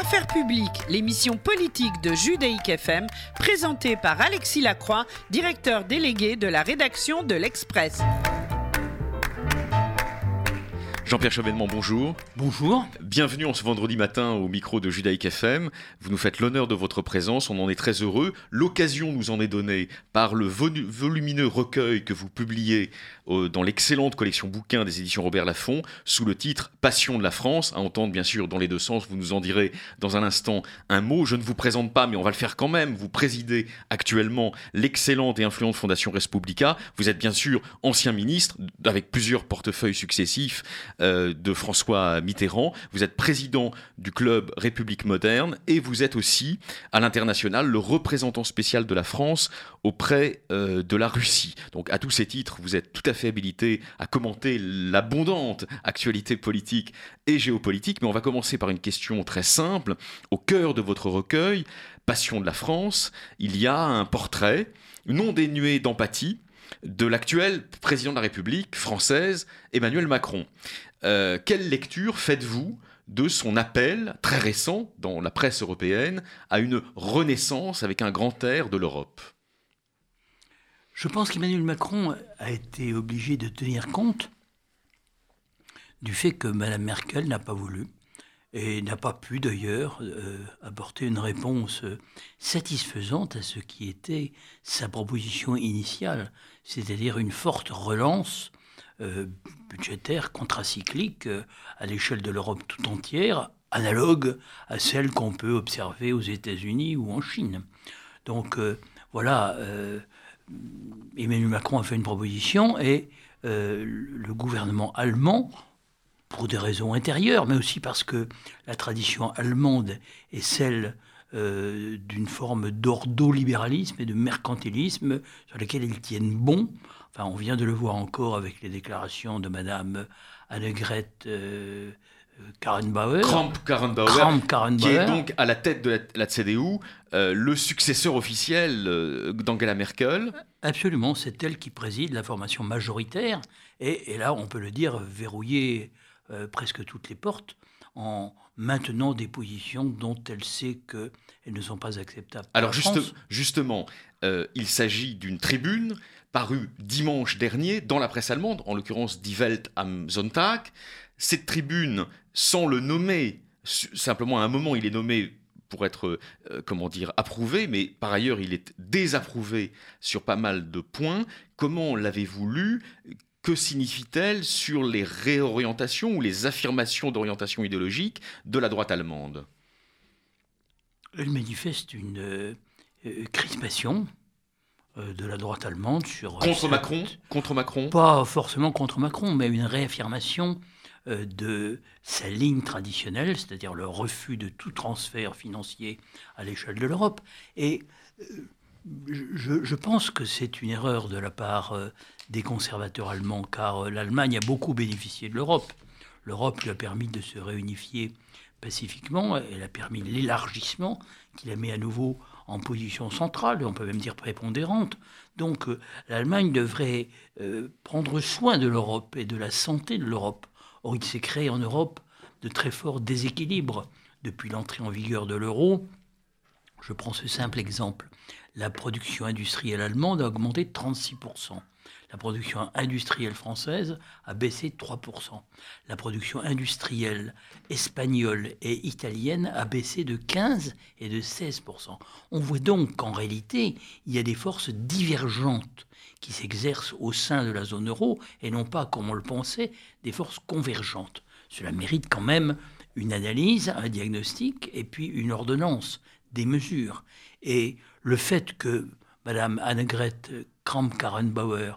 Affaires publiques, l'émission politique de Judaïque FM, présentée par Alexis Lacroix, directeur délégué de la rédaction de l'Express. Jean-Pierre Chevènement, bonjour. Bonjour. Bienvenue en ce vendredi matin au micro de Judaïque FM. Vous nous faites l'honneur de votre présence, on en est très heureux. L'occasion nous en est donnée par le volumineux recueil que vous publiez euh, dans l'excellente collection bouquins des éditions Robert Laffont sous le titre Passion de la France, à entendre bien sûr dans les deux sens. Vous nous en direz dans un instant un mot. Je ne vous présente pas, mais on va le faire quand même. Vous présidez actuellement l'excellente et influente Fondation Respublica. Vous êtes bien sûr ancien ministre avec plusieurs portefeuilles successifs euh, de François Mitterrand. Vous êtes président du club République moderne et vous êtes aussi à l'international le représentant spécial de la France auprès euh, de la Russie. Donc à tous ces titres, vous êtes tout à fait habilité à commenter l'abondante actualité politique et géopolitique. Mais on va commencer par une question très simple. Au cœur de votre recueil, Passion de la France, il y a un portrait non dénué d'empathie de l'actuel président de la République française, Emmanuel Macron. Euh, quelle lecture faites-vous de son appel très récent dans la presse européenne à une renaissance avec un grand air de l'Europe? Je pense qu'Emmanuel Macron a été obligé de tenir compte du fait que Mme Merkel n'a pas voulu et n'a pas pu d'ailleurs euh, apporter une réponse satisfaisante à ce qui était sa proposition initiale, c'est-à-dire une forte relance euh, budgétaire contracyclique euh, à l'échelle de l'Europe tout entière, analogue à celle qu'on peut observer aux États-Unis ou en Chine. Donc euh, voilà, Emmanuel Macron a fait une proposition et le gouvernement allemand, pour des raisons intérieures, mais aussi parce que la tradition allemande est celle d'une forme d'ordolibéralisme et de mercantilisme sur lesquels ils tiennent bon, Enfin, on vient de le voir encore avec les déclarations de Madame Annegret euh, Karrenbauer. Kramp-Karrenbauer, qui est donc à la tête de la, CDU, euh, le successeur officiel euh, d'Angela Merkel. Absolument, c'est elle qui préside la formation majoritaire, et, là, on peut le dire, verrouiller presque toutes les portes en maintenant des positions dont elle sait qu'elles ne sont pas acceptables. Alors justement, il s'agit d'une tribune paru dimanche dernier dans la presse allemande, en l'occurrence Die Welt am Sonntag. Cette tribune, sans le nommer, simplement à un moment il est nommé pour être, euh, comment dire, approuvé, mais par ailleurs il est désapprouvé sur pas mal de points. Comment l'avez-vous lu? Que signifie-t-elle sur les réorientations ou les affirmations d'orientation idéologique de la droite allemande? Elle manifeste une euh, euh, crispation euh, de la droite allemande sur... Contre Macron? Contre Macron? Pas forcément contre Macron, mais une réaffirmation euh, de sa ligne traditionnelle, c'est-à-dire le refus de tout transfert financier à l'échelle de l'Europe. Et je, pense que c'est une erreur de la part des conservateurs allemands, car l'Allemagne a beaucoup bénéficié de l'Europe. L'Europe lui a permis de se réunifier pacifiquement, elle a permis l'élargissement qui la met à nouveau en position centrale, on peut même dire prépondérante. Donc euh, l'Allemagne devrait euh, prendre soin de l'Europe et de la santé de l'Europe. Or, il s'est créé en Europe de très forts déséquilibres depuis l'entrée en vigueur de l'euro. Je prends ce simple exemple. La production industrielle allemande a augmenté de 36% la production industrielle française a baissé de 3%. La production industrielle espagnole et italienne a baissé de 15 et de 16%. On voit donc qu'en réalité, il y a des forces divergentes qui s'exercent au sein de la zone euro et non pas, comme on le pensait, des forces convergentes. Cela mérite quand même une analyse, un diagnostic et puis une ordonnance, des mesures. Et le fait que Mme Annegret Kramp-Karrenbauer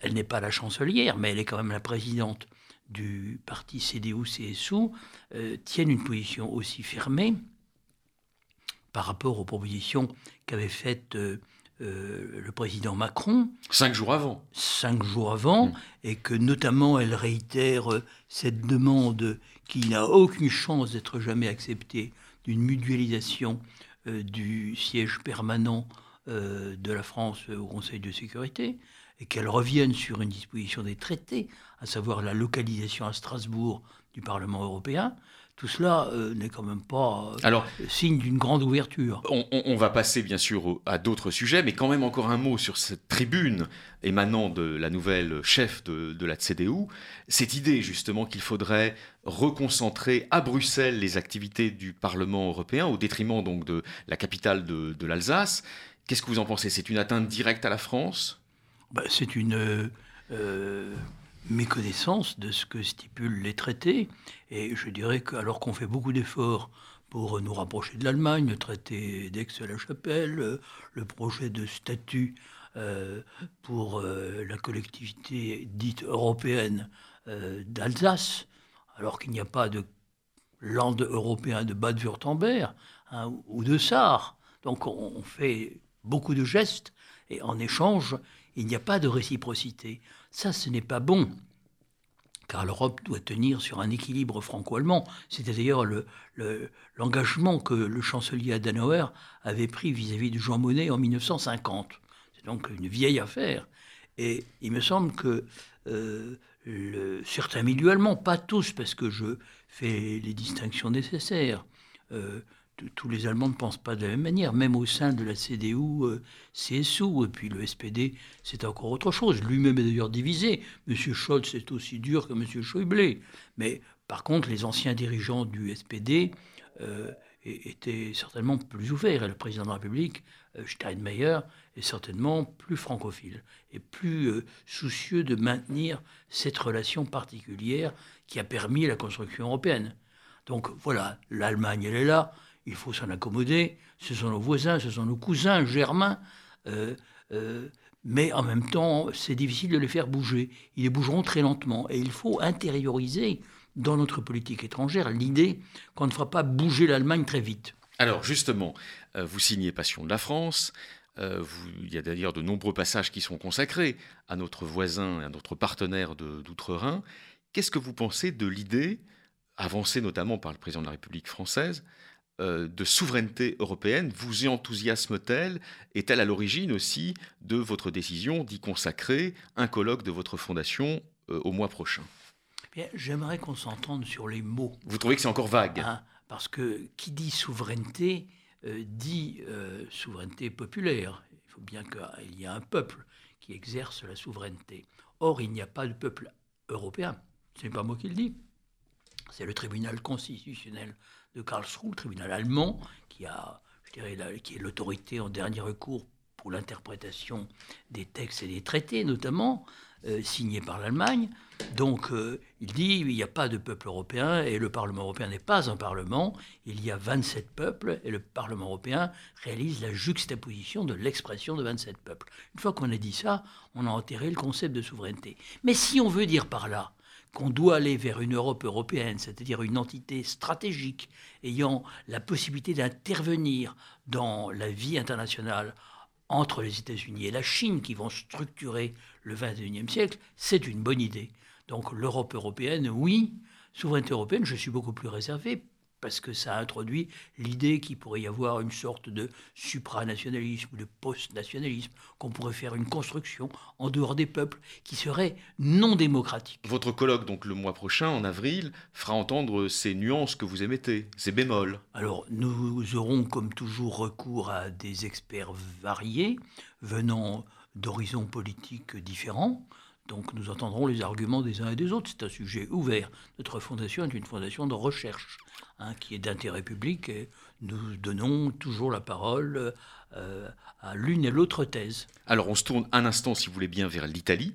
elle n'est pas la chancelière, mais elle est quand même la présidente du parti CDU-CSU, euh, tiennent une position aussi fermée par rapport aux propositions qu'avait faites euh, euh, le président Macron. Cinq jours avant. Cinq jours avant, mm. et que notamment elle réitère cette demande qui n'a aucune chance d'être jamais acceptée d'une mutualisation du siège permanent de la France au Conseil de sécurité et qu'elle revienne sur une disposition des traités, à savoir la localisation à Strasbourg du Parlement européen, tout cela euh, n'est quand même pas euh, signe d'une grande ouverture. On, va passer bien sûr à d'autres sujets, mais quand même encore un mot sur cette tribune émanant de la nouvelle chef de, la CDU. Cette idée justement qu'il faudrait reconcentrer à Bruxelles les activités du Parlement européen au détriment donc de la capitale de, l'Alsace. Qu'est-ce que vous en pensez? C'est une atteinte directe à la France? Ben, C'est une euh, méconnaissance de ce que stipulent les traités. Et je dirais qu'alors qu'on fait beaucoup d'efforts pour nous rapprocher de l'Allemagne, le traité d'Aix-la-Chapelle, le projet de statut euh, pour euh, la collectivité dite européenne euh, d'Alsace, alors qu'il n'y a pas de land européen de Bade-Württemberg hein, ou de Sarre. Donc on fait beaucoup de gestes et en échange, il n'y a pas de réciprocité. Ça, ce n'est pas bon, car l'Europe doit tenir sur un équilibre franco-allemand. C'était d'ailleurs l'engagement le, que le chancelier Adenauer avait pris vis-à-vis de Jean Monnet en 1950. C'est donc une vieille affaire. Et il me semble que euh, certains milieux allemands, pas tous, parce que je fais les distinctions nécessaires, euh, tous les Allemands ne pensent pas de la même manière, même au sein de la CDU, euh, CSU, et puis le SPD, c'est encore autre chose. Lui-même est d'ailleurs divisé. M. Scholz est aussi dur que M. Schäuble. Mais par contre, les anciens dirigeants du SPD euh, étaient certainement plus ouverts. Et le président de la République, euh, Steinmeier, est certainement plus francophile et plus soucieux de maintenir cette relation particulière qui a permis la construction européenne. Donc voilà, l'Allemagne, elle est là il faut s'en accommoder. Ce sont nos voisins, ce sont nos cousins germains. Euh, euh, mais en même temps, c'est difficile de les faire bouger. Ils bougeront très lentement. Et il faut intérioriser dans notre politique étrangère l'idée qu'on ne fera pas bouger l'Allemagne très vite. Alors justement, euh, vous signez Passion de la France. il y a d'ailleurs de nombreux passages qui sont consacrés à notre voisin et à notre partenaire d'outre-Rhin. Qu'est-ce que vous pensez de l'idée, avancée notamment par le président de la République française, de souveraineté européenne vous enthousiasme-t-elle Est-elle à l'origine aussi de votre décision d'y consacrer un colloque de votre fondation euh, au mois prochain? J'aimerais qu'on s'entende sur les mots. Vous trouvez que c'est encore vague? Hein, Parce que qui dit souveraineté euh, dit souveraineté populaire. Il faut bien qu'il y ait un peuple qui exerce la souveraineté. Or, il n'y a pas de peuple européen. Ce n'est pas moi qui le dis. C'est le tribunal constitutionnel de Karlsruhe, le tribunal allemand, qui, a, je dirais, qui est l'autorité en dernier recours pour l'interprétation des textes et des traités, notamment, euh, signés par l'Allemagne. Donc, euh, il dit il n'y a pas de peuple européen et le Parlement européen n'est pas un Parlement. Il y a 27 peuples et le Parlement européen réalise la juxtaposition de l'expression de 27 peuples. Une fois qu'on a dit ça, on a enterré le concept de souveraineté. Mais si on veut dire par là qu'on doit aller vers une Europe européenne, c'est-à-dire une entité stratégique ayant la possibilité d'intervenir dans la vie internationale entre les États-Unis et la Chine qui vont structurer le XXIe siècle, c'est une bonne idée. Donc l'Europe européenne, oui. Souveraineté européenne, je suis beaucoup plus réservé parce que ça introduit l'idée qu'il pourrait y avoir une sorte de supranationalisme ou de post-nationalisme, qu'on pourrait faire une construction en dehors des peuples qui serait non démocratique. Votre colloque, donc le mois prochain, en avril, fera entendre ces nuances que vous émettez, ces bémols. Alors, nous aurons comme toujours recours à des experts variés, venant d'horizons politiques différents. Donc nous entendrons les arguments des uns et des autres. C'est un sujet ouvert. Notre fondation est une fondation de recherche hein, qui est d'intérêt public et nous donnons toujours la parole euh, à l'une et l'autre thèse. Alors on se tourne un instant, si vous voulez bien, vers l'Italie.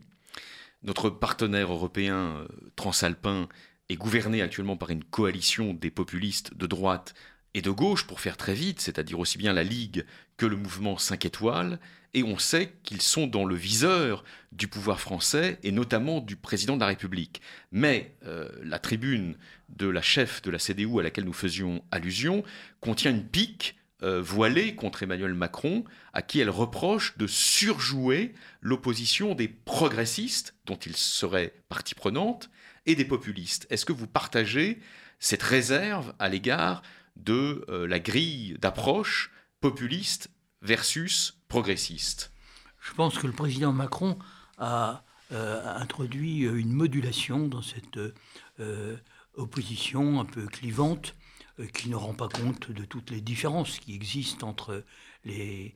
Notre partenaire européen euh, transalpin est gouverné actuellement par une coalition des populistes de droite et de gauche, pour faire très vite, c'est-à-dire aussi bien la Ligue que le mouvement 5 étoiles, et on sait qu'ils sont dans le viseur du pouvoir français et notamment du président de la République. Mais euh, la tribune de la chef de la CDU à laquelle nous faisions allusion contient une pique euh, voilée contre Emmanuel Macron, à qui elle reproche de surjouer l'opposition des progressistes, dont il serait partie prenante, et des populistes. Est-ce que vous partagez cette réserve à l'égard de euh, la grille d'approche populiste versus progressiste Je pense que le président Macron a euh, introduit une modulation dans cette euh, opposition un peu clivante qui ne rend pas compte de toutes les différences qui existent entre les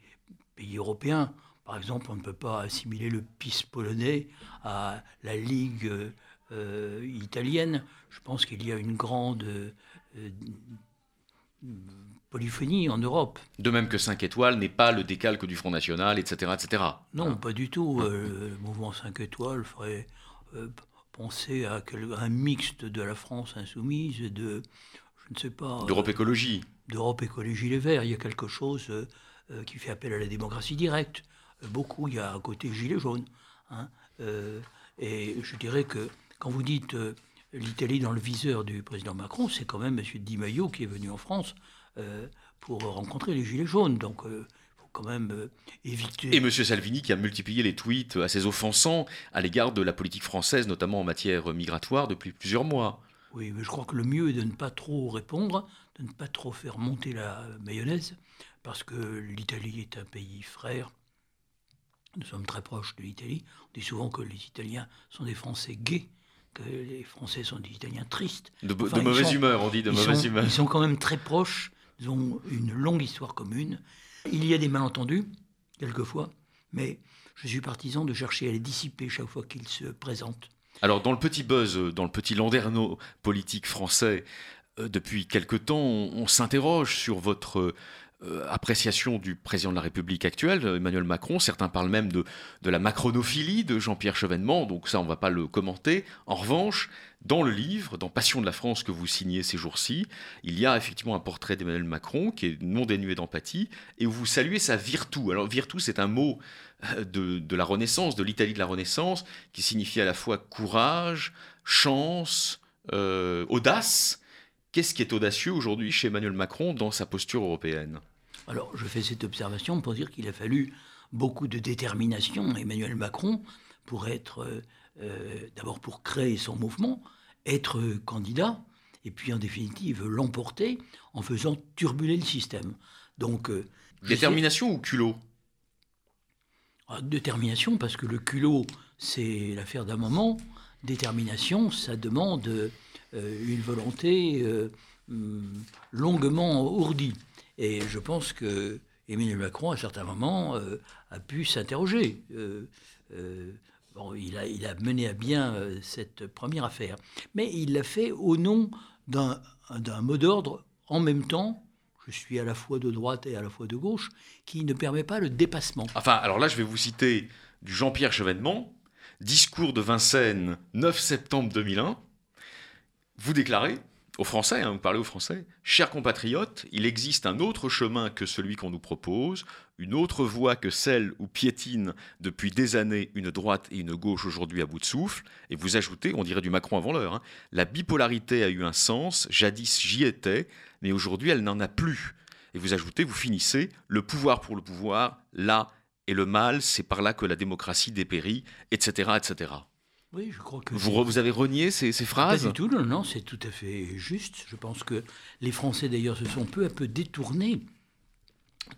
pays européens. Par exemple, on ne peut pas assimiler le PIS polonais à la Ligue italienne. Je pense qu'il y a une grande polyphonie en Europe. De même que 5 étoiles n'est pas le décalque du Front National, etc. etc. Non, pas du tout. Euh, le mouvement 5 étoiles ferait euh, penser à un mixte de la France insoumise et de, je ne sais pas... D'Europe Écologie. D'Europe Écologie Les Verts. Il y a quelque chose euh, qui fait appel à la démocratie directe. beaucoup, il y a un côté gilet jaune. Hein. et je dirais que quand vous dites l'Italie dans le viseur du président Macron, c'est quand même M. Di Maio qui est venu en France euh, pour rencontrer les Gilets jaunes. Donc, il euh, faut quand même euh, éviter. Et M. Salvini qui a multiplié les tweets assez offensants à l'égard de la politique française, notamment en matière migratoire, depuis plusieurs mois. Oui, mais je crois que le mieux est de ne pas trop répondre, de ne pas trop faire monter la mayonnaise, parce que l'Italie est un pays frère. Nous sommes très proches de l'Italie. On dit souvent que les Italiens sont des Français gays que les Français sont des Italiens tristes. De, mauvaise humeur, on dit de mauvaise humeur. Ils sont quand même très proches, ils ont une longue histoire commune. Il y a des malentendus, quelquefois, mais je suis partisan de chercher à les dissiper chaque fois qu'ils se présentent. Alors, dans le petit buzz, dans le petit landerneau politique français, euh, depuis quelque temps, on s'interroge sur votre euh, appréciation du président de la République actuel, Emmanuel Macron. Certains parlent même de, la macronophilie de Jean-Pierre Chevènement, donc ça on ne va pas le commenter. En revanche, dans le livre, dans Passion de la France que vous signez ces jours-ci, il y a effectivement un portrait d'Emmanuel Macron qui est non dénué d'empathie et où vous saluez sa virtu. Alors virtu, c'est un mot euh, de, la Renaissance, de l'Italie de la Renaissance, qui signifie à la fois courage, chance, euh, audace. Qu'est-ce qui est audacieux aujourd'hui chez Emmanuel Macron dans sa posture européenne Alors, je fais cette observation pour dire qu'il a fallu beaucoup de détermination à Emmanuel Macron pour être, euh, euh, d'abord pour créer son mouvement, être candidat, et puis en définitive l'emporter en faisant turbuler le système. Donc, euh, détermination ou culot? Ah, Détermination, parce que le culot, c'est l'affaire d'un moment. Détermination, ça demande une volonté euh, longuement ourdie. Et je pense que Emmanuel Macron, à certains moments, euh, a pu s'interroger. Bon, il, a, il, a, mené à bien cette première affaire. Mais il l'a fait au nom d'un mot d'ordre en même temps. Je suis à la fois de droite et à la fois de gauche, qui ne permet pas le dépassement. Enfin, alors là, je vais vous citer du Jean-Pierre Chevènement, discours de Vincennes, 9 septembre 2001. Vous déclarez aux Français, hein, vous parlez aux Français, chers compatriotes, il existe un autre chemin que celui qu'on nous propose, une autre voie que celle où piétine depuis des années une droite et une gauche aujourd'hui à bout de souffle. Et vous ajoutez, on dirait du Macron avant l'heure, hein, la bipolarité a eu un sens, jadis j'y étais, mais aujourd'hui elle n'en a plus. Et vous ajoutez, vous finissez, le pouvoir pour le pouvoir, là, et le mal, c'est par là que la démocratie dépérit, etc., etc. Oui, je crois que. Vous, vous avez renié ces, ces phrases Pas du tout, non, non, c'est tout à fait juste. Je pense que les Français, d'ailleurs, se sont peu à peu détournés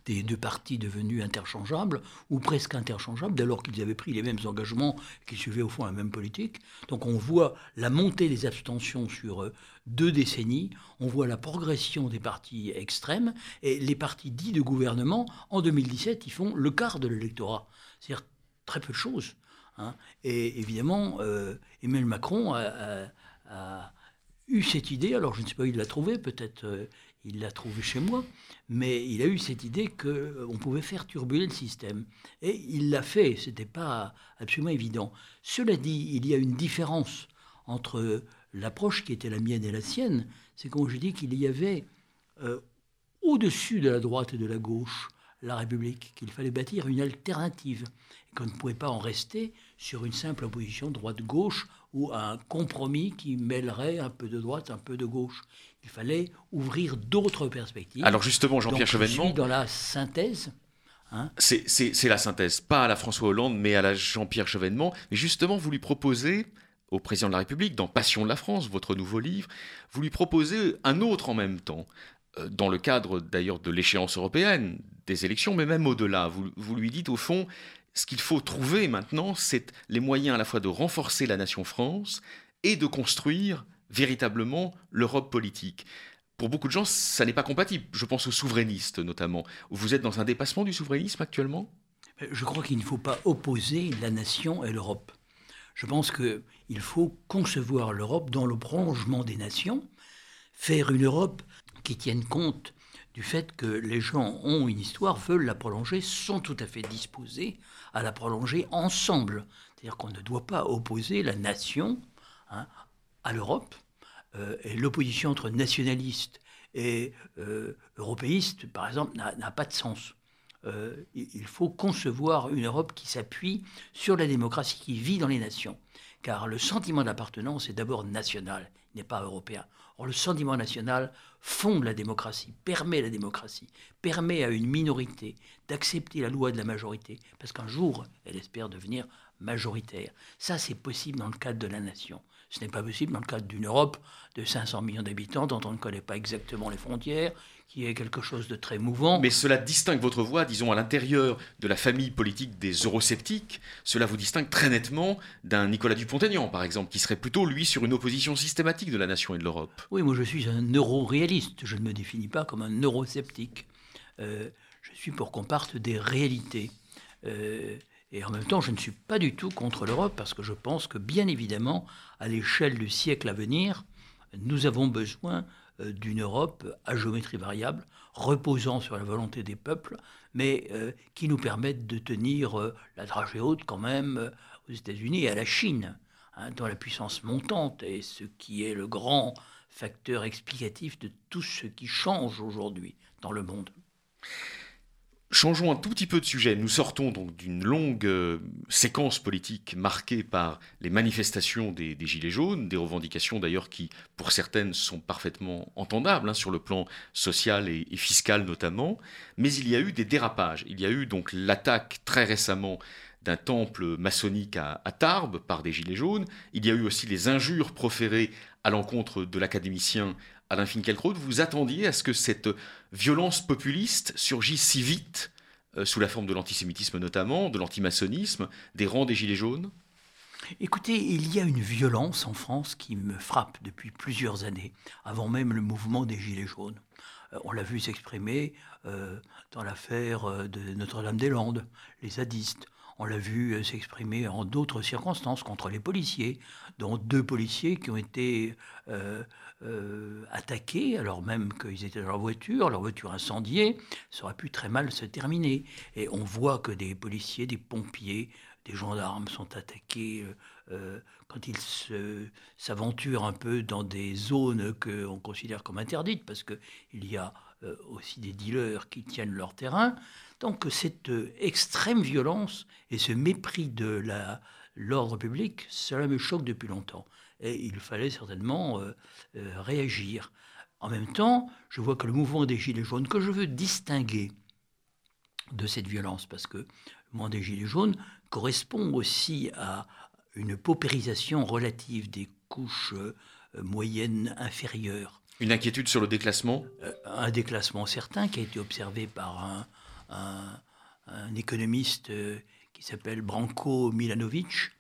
des deux partis devenus interchangeables, ou presque interchangeables, dès lors qu'ils avaient pris les mêmes engagements, qu'ils suivaient au fond la même politique. Donc on voit la montée des abstentions sur euh, deux décennies, on voit la progression des partis extrêmes, et les partis dits de gouvernement, en 2017, ils font le quart de l'électorat. C'est-à-dire très peu de choses. Hein. Et évidemment, euh, Emmanuel Macron a, eu cette idée, alors je ne sais pas où il l'a trouvée, peut-être euh, il l'a trouvée chez moi, mais il a eu cette idée qu'on euh, pouvait faire turbuler le système. Et il l'a fait, ce n'était pas absolument évident. Cela dit, il y a une différence entre l'approche qui était la mienne et la sienne, c'est quand je dis qu'il y avait au-dessus de la droite et de la gauche la République, qu'il fallait bâtir une alternative, et qu'on ne pouvait pas en rester sur une simple opposition droite-gauche ou un compromis qui mêlerait un peu de droite, un peu de gauche. Il fallait ouvrir d'autres perspectives. Alors justement, Jean-Pierre Chevènement... Je suis dans la synthèse. Hein. c'est la synthèse, pas à la François Hollande, mais à la Jean-Pierre Chevènement. Mais justement, vous lui proposez au président de la République, dans Passion de la France, votre nouveau livre, vous lui proposez un autre en même temps, dans le cadre d'ailleurs de l'échéance européenne, des élections, mais même au-delà. Vous, lui dites au fond, ce qu'il faut trouver maintenant, c'est les moyens à la fois de renforcer la nation France et de construire véritablement l'Europe politique. Pour beaucoup de gens, ça n'est pas compatible. Je pense aux souverainistes notamment. Vous êtes dans un dépassement du souverainisme actuellement? Je crois qu'il ne faut pas opposer la nation et l'Europe. Je pense qu'il faut concevoir l'Europe dans le prolongement des nations, faire une Europe qui tienne compte du fait que les gens ont une histoire, veulent la prolonger, sont tout à fait disposés à la prolonger ensemble. C'est-à-dire qu'on ne doit pas opposer la nation hein, à l'Europe. Euh, et l'opposition entre nationalistes et euh, européistes, par exemple, n'a pas de sens. Euh, il faut concevoir une Europe qui s'appuie sur la démocratie, qui vit dans les nations. Car le sentiment d'appartenance est d'abord national, n'est pas européen. Or, le sentiment national fonde la démocratie, permet la démocratie, permet à une minorité d'accepter la loi de la majorité, parce qu'un jour, elle espère devenir majoritaire. Ça, c'est possible dans le cadre de la nation. Ce n'est pas possible dans le cadre d'une Europe de 500 millions d'habitants dont on ne connaît pas exactement les frontières, qui est quelque chose de très mouvant. Mais cela distingue votre voix, disons, à l'intérieur de la famille politique des eurosceptiques. Cela vous distingue très nettement d'un Nicolas Dupont-Aignan, par exemple, qui serait plutôt, lui, sur une opposition systématique de la nation et de l'Europe. Oui, moi je suis un euro-réaliste. Je ne me définis pas comme un eurosceptique. Euh, je suis pour qu'on parte des réalités. Euh, et en même temps, je ne suis pas du tout contre l'Europe parce que je pense que, bien évidemment, à l'échelle du siècle à venir, nous avons besoin d'une Europe à géométrie variable, reposant sur la volonté des peuples, mais euh, qui nous permette de tenir euh, la dragée haute quand même aux États-Unis et à la Chine, hein, dans la puissance montante, et ce qui est le grand facteur explicatif de tout ce qui change aujourd'hui dans le monde. Changeons un tout petit peu de sujet. Nous sortons donc d'une longue euh, séquence politique marquée par les manifestations des, Gilets jaunes, des revendications d'ailleurs qui, pour certaines, sont parfaitement entendables hein, sur le plan social et, fiscal notamment. Mais il y a eu des dérapages. Il y a eu donc l'attaque très récemment d'un temple maçonnique à, à, Tarbes par des Gilets jaunes. Il y a eu aussi les injures proférées à l'encontre de l'académicien Alain Finkielkraut, vous attendiez à ce que cette violence populiste surgisse si vite, euh, sous la forme de l'antisémitisme notamment, de l'antimaçonnisme, des rangs des Gilets jaunes? Écoutez, il y a une violence en France qui me frappe depuis plusieurs années, avant même le mouvement des Gilets jaunes. Euh, on l'a vu s'exprimer euh, dans l'affaire de Notre-Dame-des-Landes, les zadistes. On l'a vu s'exprimer en d'autres circonstances contre les policiers, dont deux policiers qui ont été euh, attaqués, alors même qu'ils étaient dans leur voiture, leur voiture incendiée, ça aurait pu très mal se terminer. Et on voit que des policiers, des pompiers, des gendarmes sont attaqués euh, euh, quand ils s'aventurent un peu dans des zones qu'on considère comme interdites, parce qu'il y a aussi des dealers qui tiennent leur terrain. Donc cette extrême violence et ce mépris de l'ordre public, cela me choque depuis longtemps et il fallait certainement euh, euh, réagir. En même temps, je vois que le mouvement des Gilets jaunes, que je veux distinguer de cette violence, parce que le mouvement des Gilets jaunes correspond aussi à une paupérisation relative des couches euh, moyennes inférieures. Une inquiétude sur le déclassement Un déclassement certain qui a été observé par un, économiste qui s'appelle Branko Milanovic,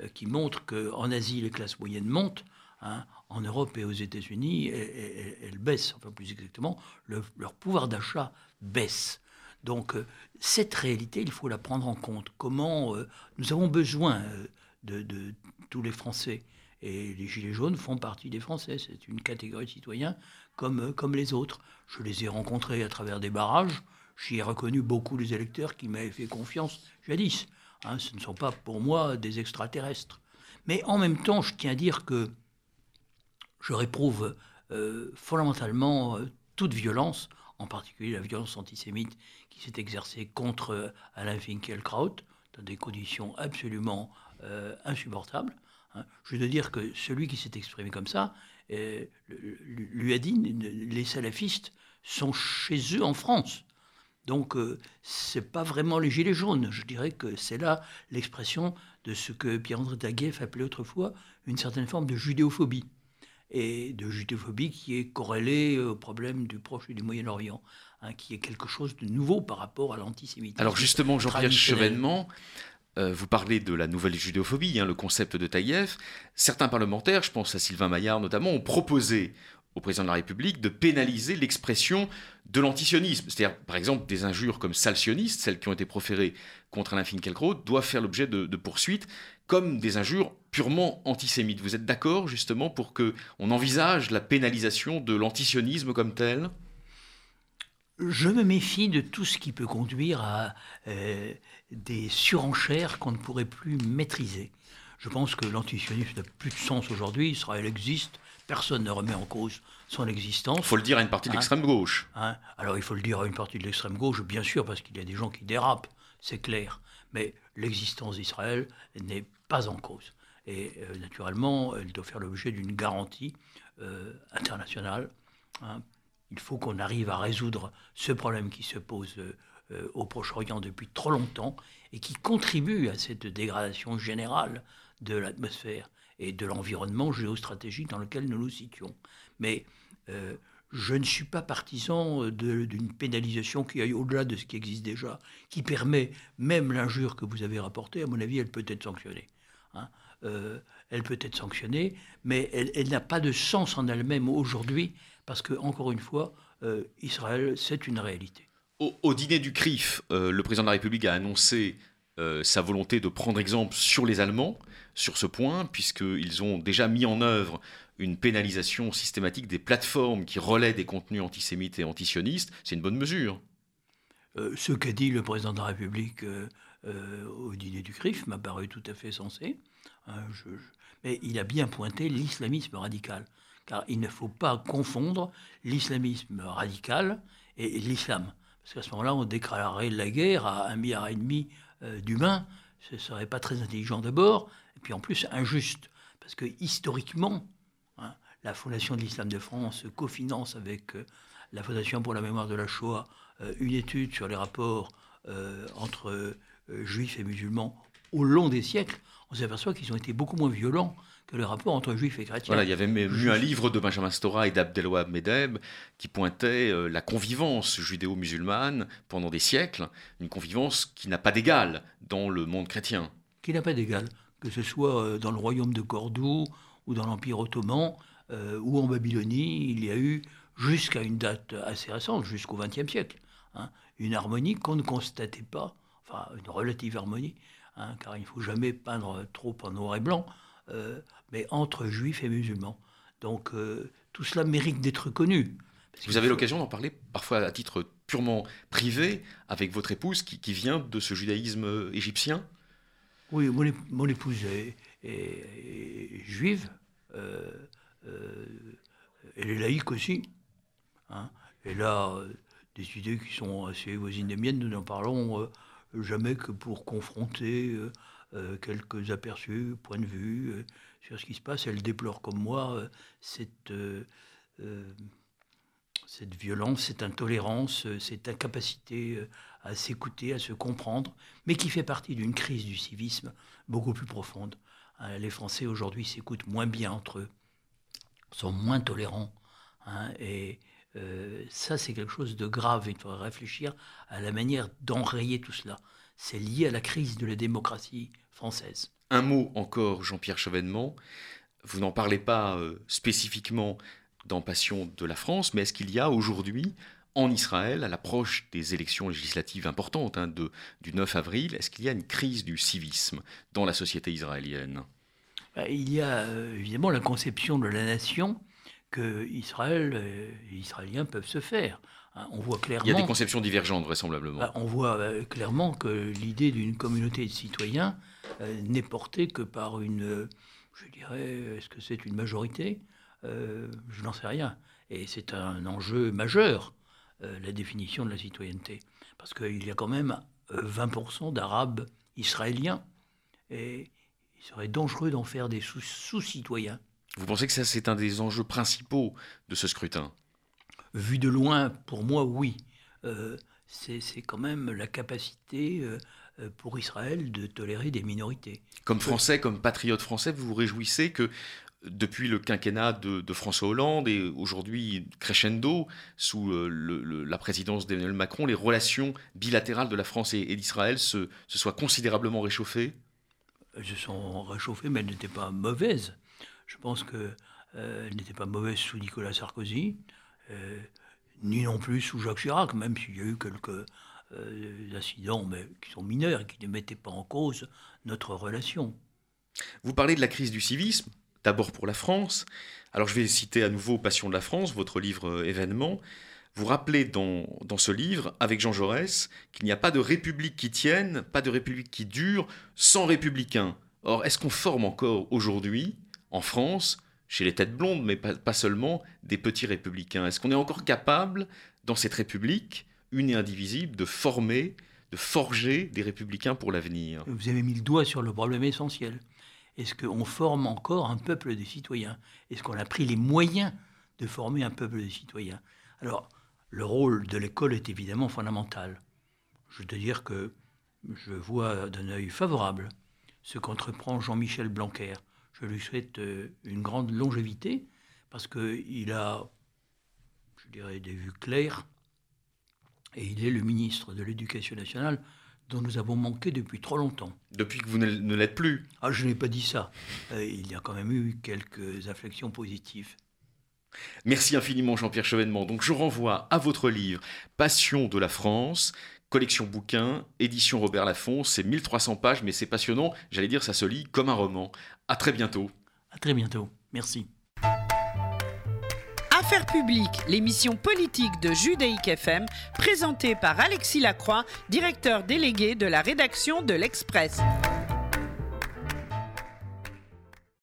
euh, qui montre qu'en Asie, les classes moyennes montent. Hein, en Europe et aux États-Unis, elles, baissent, enfin plus exactement, leur pouvoir d'achat baisse. Donc euh, cette réalité, il faut la prendre en compte. Comment euh, nous avons besoin de, tous les Français. Et les Gilets jaunes font partie des Français. C'est une catégorie de citoyens comme, comme les autres. Je les ai rencontrés à travers des barrages. J'y ai reconnu beaucoup les électeurs qui m'avaient fait confiance jadis. Hein, ce ne sont pas pour moi des extraterrestres. Mais en même temps, je tiens à dire que je réprouve euh, fondamentalement euh, toute violence, en particulier la violence antisémite qui s'est exercée contre euh, Alain Finkielkraut dans des conditions absolument insupportables. Hein. Je veux dire que celui qui s'est exprimé comme ça lui a dit les salafistes sont chez eux en France. Donc, euh, ce n'est pas vraiment les gilets jaunes. Je dirais que c'est là l'expression de ce que Pierre-André Taguieff appelait autrefois une certaine forme de judéophobie. Et de judéophobie qui est corrélée au problème du Proche et du Moyen-Orient, hein, qui est quelque chose de nouveau par rapport à l'antisémitisme. Alors justement, Jean-Pierre Chevènement, vous parlez de la nouvelle judéophobie, hein, le concept de Taïev. Certains parlementaires, je pense à Sylvain Maillard notamment, ont proposé au président de la République de pénaliser l'expression de l'antisionisme. C'est-à-dire, par exemple, des injures comme sale sioniste, celles qui ont été proférées contre Alain Finkielkraut, doivent faire l'objet de, poursuites, comme des injures purement antisémites. Vous êtes d'accord, justement, pour que on envisage la pénalisation de l'antisionisme comme tel? Je me méfie de tout ce qui peut conduire à euh, des surenchères qu'on ne pourrait plus maîtriser. Je pense que l'antisionisme n'a plus de sens aujourd'hui. Israël existe, Personne ne remet en cause son existence. Il faut le dire à une partie de hein l'extrême gauche. Hein Alors il faut le dire à une partie de l'extrême gauche, bien sûr, parce qu'il y a des gens qui dérapent, c'est clair. Mais l'existence d'Israël n'est pas en cause. Et euh, naturellement, elle doit faire l'objet d'une garantie euh, internationale. Hein. Il faut qu'on arrive à résoudre ce problème qui se pose euh, au Proche-Orient depuis trop longtemps et qui contribue à cette dégradation générale de l'atmosphère et de l'environnement géostratégique dans lequel nous nous situons. Mais euh, je ne suis pas partisan d'une pénalisation qui aille au-delà de ce qui existe déjà, qui permet même l'injure que vous avez rapportée, à mon avis, elle peut être sanctionnée. Hein. Euh, elle peut être sanctionnée, mais elle, n'a pas de sens en elle-même aujourd'hui, parce que, encore une fois, euh, Israël, c'est une réalité. Au, dîner du CRIF, le président de la République a annoncé sa volonté de prendre exemple sur les Allemands sur ce point, puisqu'ils ont déjà mis en œuvre une pénalisation systématique des plateformes qui relaient des contenus antisémites et antisionistes. C'est une bonne mesure. Euh, ce qu'a dit le président de la République euh, euh, au dîner du CRIF m'a paru tout à fait sensé. Hein, mais il a bien pointé l'islamisme radical. Car il ne faut pas confondre l'islamisme radical et, l'islam. Parce qu'à ce moment-là, on déclarerait la guerre à un milliard et demi d'humains. Ce ne serait pas très intelligent d'abord, puis en plus injuste, parce que historiquement, hein, la Fondation de l'Islam de France cofinance avec euh, la Fondation pour la mémoire de la Shoah euh, une étude sur les rapports euh, entre juifs et musulmans au long des siècles. On s'aperçoit qu'ils ont été beaucoup moins violents que les rapports entre juifs et chrétiens. Voilà, il y avait même eu un livre de Benjamin Stora et d'Abdelwahab Medeb qui pointait la convivence judéo-musulmane pendant des siècles, une convivence qui n'a pas d'égal dans le monde chrétien. Qui n'a pas d'égal que ce soit euh, dans le royaume de Cordoue ou dans l'Empire ottoman euh, ou en Babylonie, il y a eu, jusqu'à une date assez récente, jusqu'au XXe siècle, hein, une harmonie qu'on ne constatait pas, enfin une relative harmonie, hein, car il ne faut jamais peindre trop en noir et blanc, euh, mais entre juifs et musulmans. Donc tout cela mérite d'être connu. Vous avez l'occasion d'en parler parfois à titre purement privé avec votre épouse qui vient de ce judaïsme égyptien? Oui, mon, épouse est, juive. Euh, euh, elle est laïque aussi. Hein. Elle a euh, des idées qui sont assez voisines des miennes. Nous n'en parlons jamais que pour confronter quelques aperçus, points de vue sur ce qui se passe. Elle déplore comme moi cette violence, cette intolérance, cette incapacité à s'écouter, à se comprendre, mais qui fait partie d'une crise du civisme beaucoup plus profonde. Euh, les Français aujourd'hui s'écoutent moins bien entre eux, sont moins tolérants, hein, et euh, ça c'est quelque chose de grave. Il faudrait réfléchir à la manière d'enrayer tout cela. C'est lié à la crise de la démocratie française. Un mot encore, Jean-Pierre Chevènement. Vous n'en parlez pas euh, spécifiquement dans Passion de la France, mais est-ce qu'il y a aujourd'hui en Israël, à l'approche des élections législatives importantes hein, de, du 9 avril, est-ce qu'il y a une crise du civisme dans la société israélienne? Bah, Il y a euh, évidemment la conception de la nation que Israël euh, et les Israéliens peuvent se faire. Hein. on voit clairement. Il y a des conceptions divergentes, vraisemblablement. Bah, on voit euh, clairement que l'idée d'une communauté de citoyens n'est portée que par une. je dirais, est-ce que c'est une majorité? Je n'en sais rien. Et c'est un enjeu majeur euh, la définition de la citoyenneté. Parce qu'il y a quand même 20% euh, d'Arabes israéliens. Et il serait dangereux d'en faire des sous-citoyens. Vous pensez que ça, c'est un des enjeux principaux de ce scrutin? Vu de loin, pour moi, oui. Euh, c'est quand même la capacité pour Israël de tolérer des minorités. Comme Français, comme patriote français, vous vous réjouissez que depuis le quinquennat de, François Hollande et aujourd'hui crescendo sous la présidence d'Emmanuel Macron, les relations bilatérales de la France et, d'Israël se, se, soient considérablement réchauffées? Elles se sont réchauffées, mais elles n'étaient pas mauvaises. Je pense qu'elles n'étaient pas mauvaises sous Nicolas Sarkozy, ni non plus sous Jacques Chirac, même s'il y a eu quelques incidents mais qui sont mineurs et qui ne mettaient pas en cause notre relation. Vous parlez de la crise du civisme, d'abord pour la France. Alors je vais citer à nouveau Passion de la France, votre livre euh, événement. Vous rappelez dans, dans ce livre, avec Jean Jaurès, qu'il n'y a pas de république qui tienne, pas de république qui dure, sans républicains. Or, est-ce qu'on forme encore aujourd'hui, en France, chez les têtes blondes, mais pas, seulement, des petits républicains Est-ce qu'on est encore capable, dans cette république, une et indivisible, de former, de forger des républicains pour l'avenir? Vous avez mis le doigt sur le problème essentiel. Est-ce qu'on forme encore un peuple de citoyens? Est-ce qu'on a pris les moyens de former un peuple de citoyens? Alors, le rôle de l'école est évidemment fondamental. Je veux dire que je vois d'un œil favorable ce qu'entreprend Jean-Michel Blanquer. Je lui souhaite euh, une grande longévité parce qu'il a, je dirais, des vues claires et il est le ministre de l'Éducation nationale dont nous avons manqué depuis trop longtemps. Depuis que vous ne l'êtes plus Ah, je n'ai pas dit ça. Euh, il y a quand même eu quelques inflexions positives. Merci infiniment Jean-Pierre Chevènement. Donc je renvoie à votre livre Passion de la France, collection bouquin, édition Robert Laffont. C'est 1300 pages, mais c'est passionnant. J'allais dire, ça se lit comme un roman. À très bientôt. À très bientôt. Merci. Affaires publiques, l'émission politique de Judaïque FM, présentée par Alexis Lacroix, directeur délégué de la rédaction de l'Express.